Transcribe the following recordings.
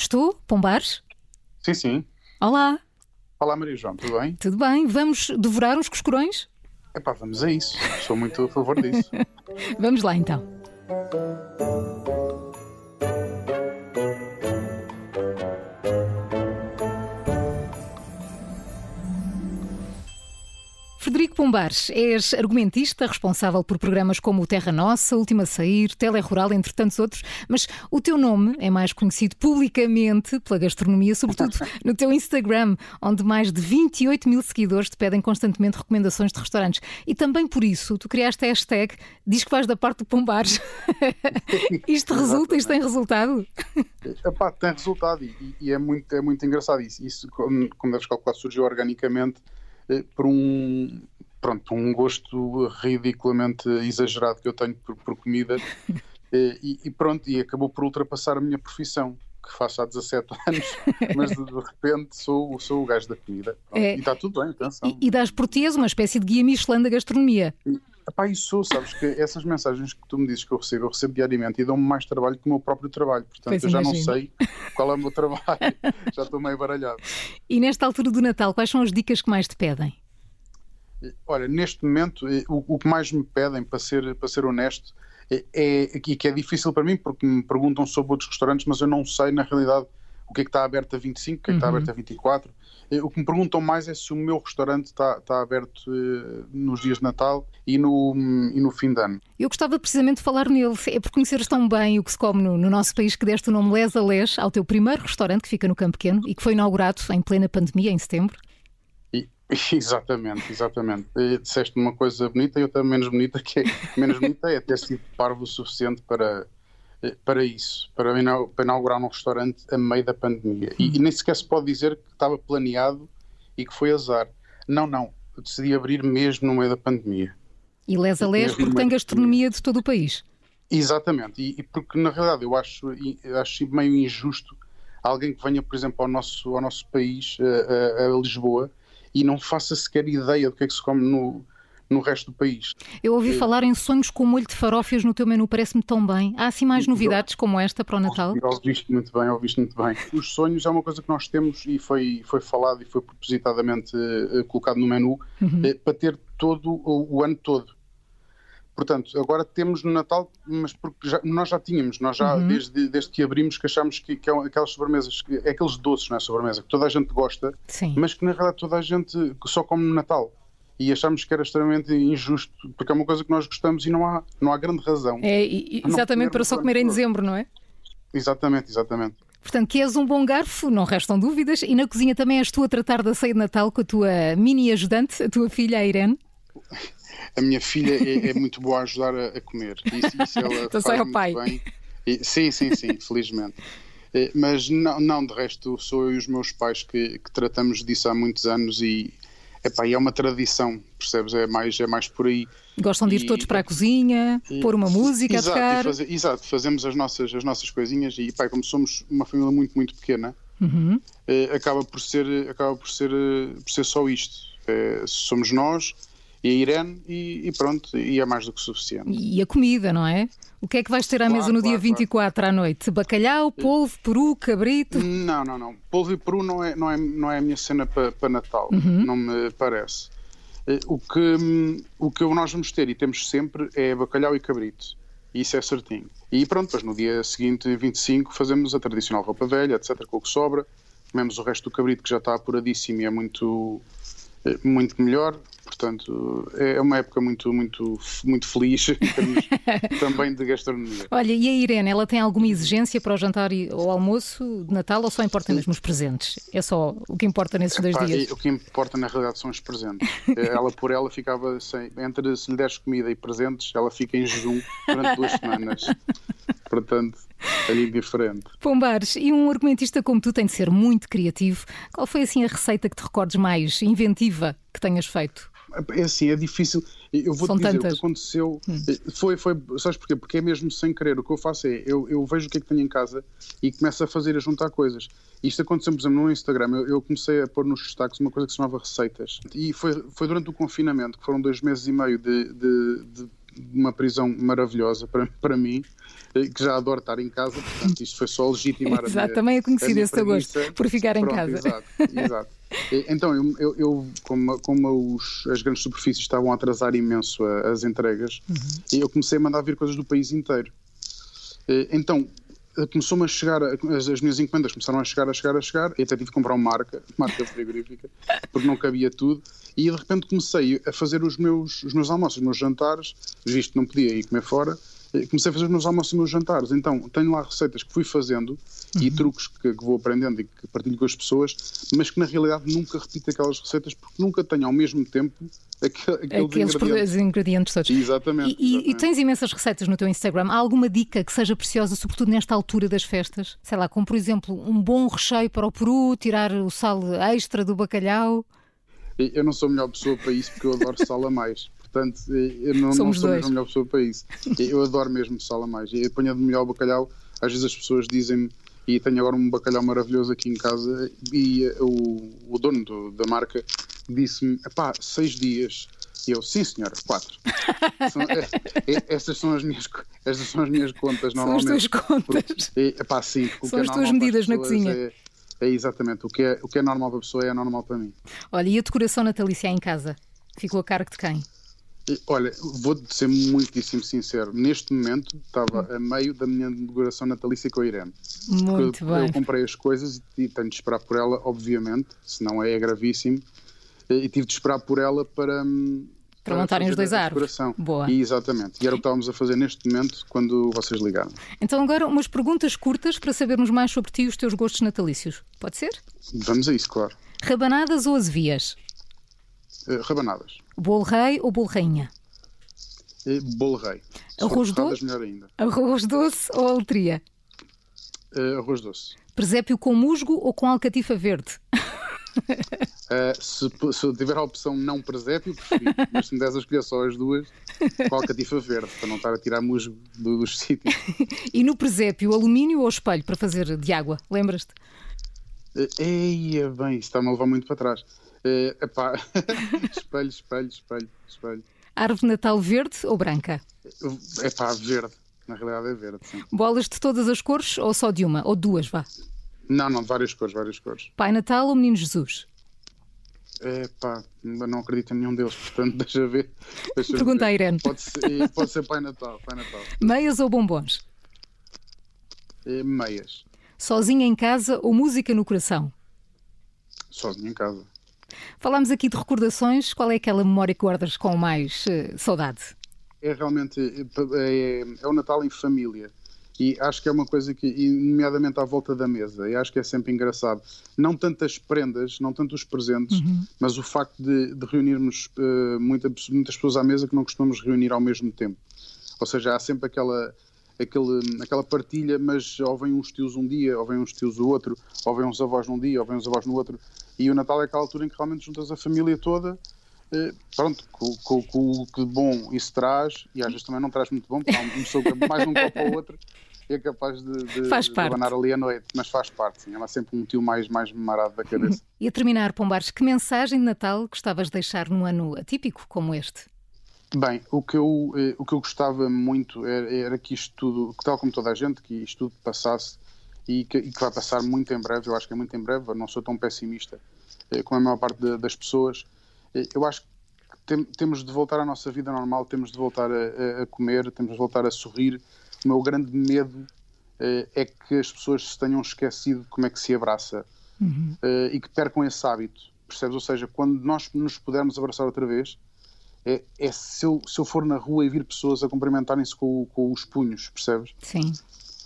Estou? Pombares? Sim, sim. Olá. Olá, Maria João, tudo bem? Tudo bem? Vamos devorar uns coscorões? Epá, vamos a isso. Sou muito a favor disso. vamos lá então. Pombares, és argumentista, responsável por programas como o Terra Nossa, Última Sair, Telerural, entre tantos outros, mas o teu nome é mais conhecido publicamente pela gastronomia, sobretudo no teu Instagram, onde mais de 28 mil seguidores te pedem constantemente recomendações de restaurantes. E também por isso tu criaste a hashtag Diz que vais da parte do Pombares. isto resulta, isto tem resultado? Epá, tem resultado e, e, é, muito, é muito engraçado isso. Isso, como, como deves calcular, surgiu organicamente eh, por um pronto um gosto ridiculamente exagerado que eu tenho por, por comida eh, e, e, pronto e acabou por ultrapassar a minha profissão que faço há 17 anos mas de, repente sou, sou o gajo da comida é, e está tudo bem, atenção e, e dás por ti uma espécie de guia Michelin da gastronomia Epá, isso sou, sabes que essas mensagens que tu me dizes que eu recebo, eu recebo diariamente e dão-me mais trabalho que o meu próprio trabalho. Portanto, pois eu já imagino. não sei qual é o meu trabalho. já estou meio baralhado. E nesta altura do Natal, quais são as dicas que mais te pedem? Olha, neste momento, eh, o, o que mais me pedem, para ser, para ser honesto, é, é, e que é difícil para mim, porque me perguntam sobre outros restaurantes, mas eu não sei, na realidade, o que é que está aberto a 25, o que é que está uhum. aberto a 24. Eh, o que me perguntam mais é se o meu restaurante está, está aberto uh, nos dias de Natal e no, e no fim de ano. Eu gostava precisamente de falar nele. É por conheceres tão bem o que se come no, no nosso país que deste o nome Les a Les ao teu primeiro restaurante que fica no Campo Pequeno e que foi inaugurado em plena pandemia, em setembro. Exatamente, exatamente. E disseste uma coisa bonita e outra menos bonita, que é, menos bonita é ter sido parvo o suficiente para para isso, para inaugurar um restaurante a meio da pandemia. E, e, nem sequer se pode dizer que estava planeado e que foi azar. Não, não. Eu decidi abrir mesmo no meio da pandemia. E les a les porque tem gastronomia de todo o país. Exatamente. E, e, porque, na realidade, eu acho, acho meio injusto alguém que venha, por exemplo, ao nosso, ao nosso país, a, a, a Lisboa, e não faça sequer ideia do que é que se come no, no resto do país. Eu ouvi falar em sonhos com molho de farófias no teu menu, parece-me tão bem. Há assim mais novidades como esta para o Natal? Ouviste muito bem, ouviste muito bem. Os sonhos é uma coisa que nós temos e foi, foi falado e foi propositadamente uh, colocado no menu uhum. uh, para ter todo o ano todo. Portanto, agora temos no Natal, mas porque já, nós já tínhamos, nós já uhum. desde, desde que abrimos que achamos que, que é aquelas sobremesas, que, é aqueles doces, não é sobremesa, que toda a gente gosta, Sim. mas que na realidade toda a gente só come no Natal e achámos que era extremamente injusto, porque é uma coisa que nós gostamos e não há, não há grande razão. É, exatamente, para só comer em dezembro, não é? Exatamente, exatamente. Portanto, que és um bom garfo, não restam dúvidas. E na cozinha também és tu a tratar da ceia de Natal com a tua mini ajudante, a tua filha, a Irene? A minha filha é, é muito boa a ajudar a, a comer. Isso, isso ela então faz muito pai. bem. E, sim, sim, sim, felizmente. Eh, mas não, não, de resto, sou eu e os meus pais que, que tratamos disso há muitos anos e, Epá, é uma tradição, percebes? É mais, é mais por aí. Gostam de ir e, todos para a cozinha, e, pôr uma música exato, a tocar. Fazer, exato, fazemos as nossas, as nossas coisinhas e, pá, como somos uma família muito, muito pequena, uhum. eh, acaba, por ser, acaba por, ser, eh, por ser só isto. Eh, somos nós e a Irene e, e, pronto, e é mais do que suficiente. E a comida, não é? O que é que vais ter à claro, mesa no claro, dia 24 claro. à noite? Bacalhau, polvo, peru, cabrito? Não, não, não. Polvo e peru não é, não é, não é a minha cena para, para Natal, uhum. não me parece. Eh, o que, o que nós vamos ter e temos sempre é bacalhau e cabrito. Isso é certinho. E pronto, depois no dia seguinte, 25, fazemos a tradicional roupa velha, etc., com o que sobra. Comemos o resto do cabrito que já está apuradíssimo e é muito, eh, muito melhor. Portanto, é uma época muito, muito, muito feliz em termos também de gastronomia. Olha, e a Irene, ela tem alguma exigência para o jantar ou almoço de Natal ou só importa mesmo os presentes? É só o que importa nesses dois Epá, dias? O que importa na realidade são os presentes. ela por ela ficava sem, entre se lhe deres comida e presentes, ela fica em jejum durante duas semanas. Portanto, é indiferente. Pombares, e um argumentista como tu tem de ser muito criativo. Qual foi assim a receita que te recordes mais inventiva que tenhas feito? É assim, é difícil. Eu vou te dizer, tantas. o que aconteceu hum. Eh, foi, foi, sabes porquê? Porque é mesmo sem querer. O que eu faço é, eu, eu vejo o que é que tenho em casa e começo a fazer, a juntar coisas. Isto aconteceu, por exemplo, no Instagram. Eu, eu, comecei a pôr nos destaques uma coisa que se chamava receitas. E foi, foi durante o confinamento, que foram dois meses e meio de, de, de uma prisão maravilhosa para, para mim, que já adoro estar em casa, portanto, isto foi só legitimar exato, a minha, também é conhecido esse gosto por ficar em Pronto, casa. Exato, exato. Então, eu, eu, eu como, como os, as grandes superfícies estavam a atrasar imenso a, as entregas, uhum. eu comecei a mandar vir coisas do país inteiro. Então, começou-me a chegar, as, as, minhas encomendas começaram a chegar, a chegar, a chegar, e até tive que comprar uma marca, marca frigorífica, porque não cabia tudo, e de repente comecei a fazer os meus, os meus almoços, os meus jantares, visto que não podia ir comer fora, comecei a fazer os meus almoços e os meus jantares. Então, tenho lá receitas que fui fazendo uhum. e truques que, que, vou aprendendo e que partilho com as pessoas, mas que na realidade nunca repito aquelas receitas porque nunca tenho ao mesmo tempo aquele, aqueles ingredientes. ingredientes todos. Exatamente e, exatamente. e, tens imensas receitas no teu Instagram. Há alguma dica que seja preciosa, sobretudo nesta altura das festas? Sei lá, como por exemplo um bom recheio para o peru, tirar o sal extra do bacalhau? Eu não sou a melhor pessoa para isso porque eu adoro sal a mais. Portanto, eu não, não sou mesmo a melhor pessoa para isso. Eu adoro mesmo sal a mais. E apanha de melhor bacalhau, às vezes as pessoas dizem-me, e tenho agora um bacalhau maravilhoso aqui em casa, e o, o dono do, da marca disse-me, pá, seis dias. E eu, sim senhora, quatro. são, é, é, essas, são as minhas, essas são as minhas contas normalmente. São as tuas contas. Porque, é, pá, sim, são é as tuas medidas na cozinha. É, é, exatamente, o que é, o que é normal para a pessoa é normal para mim. Olha, e a decoração natalícia em casa? Ficou a cargo de quem? Olha, vou ser muitíssimo sincero. Neste momento estava a meio da minha decoração natalícia com a Irene. Muito eu, bem. Eu comprei as coisas e tenho de esperar por ela, obviamente, senão é gravíssimo. E tive de esperar por ela para. Para, para montarem os dois árvores. Boa. E, exatamente. E era o que estávamos a fazer neste momento quando vocês ligaram. Então, agora umas perguntas curtas para sabermos mais sobre ti e os teus gostos natalícios. Pode ser? Vamos a isso, claro. Rabanadas ou azevias? Uh, rabanadas. Bolo rei ou bolo rainha? Uh, bolo rei. Arroz doce? melhor ainda. Arroz doce ou aletria? Uh, arroz doce. Presépio com musgo ou com alcatifa verde? Uh, se, se, tiver a opção não presépio, prefiro. Mas se me des a escolher só as duas, com alcatifa verde, para não estar a tirar musgo do, dos sítios. e no presépio, alumínio ou espelho para fazer de água? Lembras-te? Uh, eia, bem, isso está-me a levar muito para trás. Uh, epá. espelho, espelho, espelho, espelho. Árvore Natal verde ou branca? Epá, verde. Na realidade é verde, sim. Bolas de todas as cores ou só de uma? Ou duas, vá? Não, não, de várias cores, várias cores. Pai Natal ou Menino Jesus? É pá, não acredito em nenhum deles, portanto deixa ver. Deixa Pergunta ver. à Irene. Pode ser, pode ser Pai Natal, Pai Natal. Meias ou bombons? É, meias. Sozinha em casa ou música no coração? Sozinha em casa. Falámos aqui de recordações. Qual é aquela memória que guardas com mais uh, saudade? É realmente é, é, o Natal em família. E acho que é uma coisa que, nomeadamente à volta da mesa, e acho que é sempre engraçado. Não tanto as prendas, não tanto os presentes, uhum. mas o facto de, de reunirmos uh, muita, muitas pessoas à mesa que não costumamos reunir ao mesmo tempo. Ou seja, há sempre aquela, aquele, aquela partilha, mas ou vêm uns tios um dia, ou vêm uns tios o outro, ou vêm uns avós num dia, ou vêm uns avós no outro. E o Natal é aquela altura em que realmente juntas a família toda Uh, pronto, com, com, com, o que bom isso traz, e às vezes também não traz muito bom, porque há uma pessoa que mais um copo ao outro é capaz de, de, faz de abanar ali à noite, mas faz parte, sim, é sempre um tio mais, mais marado da cabeça. e a terminar, Pombares, que mensagem de Natal gostavas de deixar num ano atípico como este? Bem, o que eu, eh, o que eu gostava muito era, era que isto tudo, que tal como toda a gente, que isto tudo passasse e que, e que vai passar muito em breve, eu acho que é muito em breve, eu não sou tão pessimista eh, como a maior parte de, das pessoas, eu acho que tem, temos de voltar à nossa vida normal, temos de voltar a, a, comer, temos de voltar a sorrir. O meu grande medo é que as pessoas se tenham esquecido de como é que se abraça uhum. uh, e que percam esse hábito, percebes? Ou seja, quando nós nos pudermos abraçar outra vez, é, é se, eu, se eu for na rua e vir pessoas a cumprimentarem-se com, com os punhos, percebes? Sim.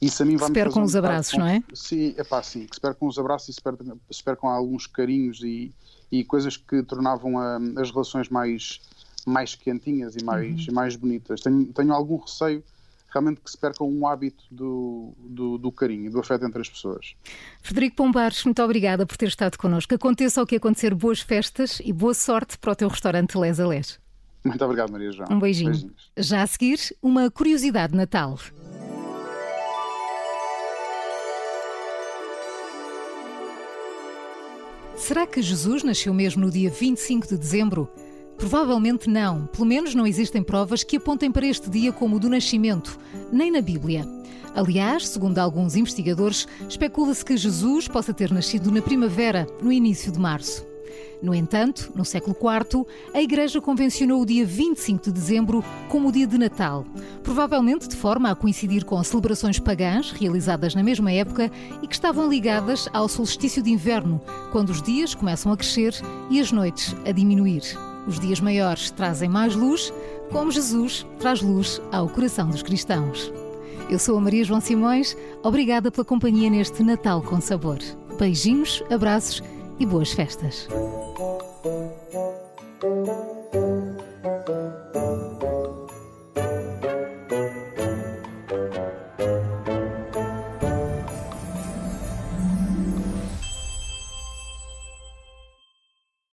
Isso a mim vai se percam os abraços, com, não é? Sim, é pá, sim, que se percam os abraços e se percam, se percam alguns carinhos e, e coisas que tornavam a, as relações mais, mais quentinhas e mais, uhum. mais bonitas. Tenho, tenho algum receio realmente que se perca um hábito do, do, do carinho e do afeto entre as pessoas. Frederico Pombares, muito obrigada por ter estado connosco. Aconteça o que acontecer, boas festas e boa sorte para o teu restaurante Les Alés. Muito obrigado, Maria João. Um beijinho. Beijinhos. Já a seguir, uma curiosidade de Natal. Será que Jesus nasceu mesmo no dia 25 de dezembro? Provavelmente não. Pelo menos não existem provas que apontem para este dia como o do nascimento, nem na Bíblia. Aliás, segundo alguns investigadores, especula-se que Jesus possa ter nascido na primavera, no início de março. No entanto, no século IV, a Igreja convencionou o dia 25 de dezembro como o dia de Natal, provavelmente de forma a coincidir com celebrações pagãs realizadas na mesma época e que estavam ligadas ao solstício de inverno, quando os dias começam a crescer e as noites a diminuir. Os dias maiores trazem mais luz, como Jesus traz luz ao coração dos cristãos. Eu sou a Maria João Simões, obrigada pela companhia neste Natal com Sabor. Beijinhos, abraços e boas festas.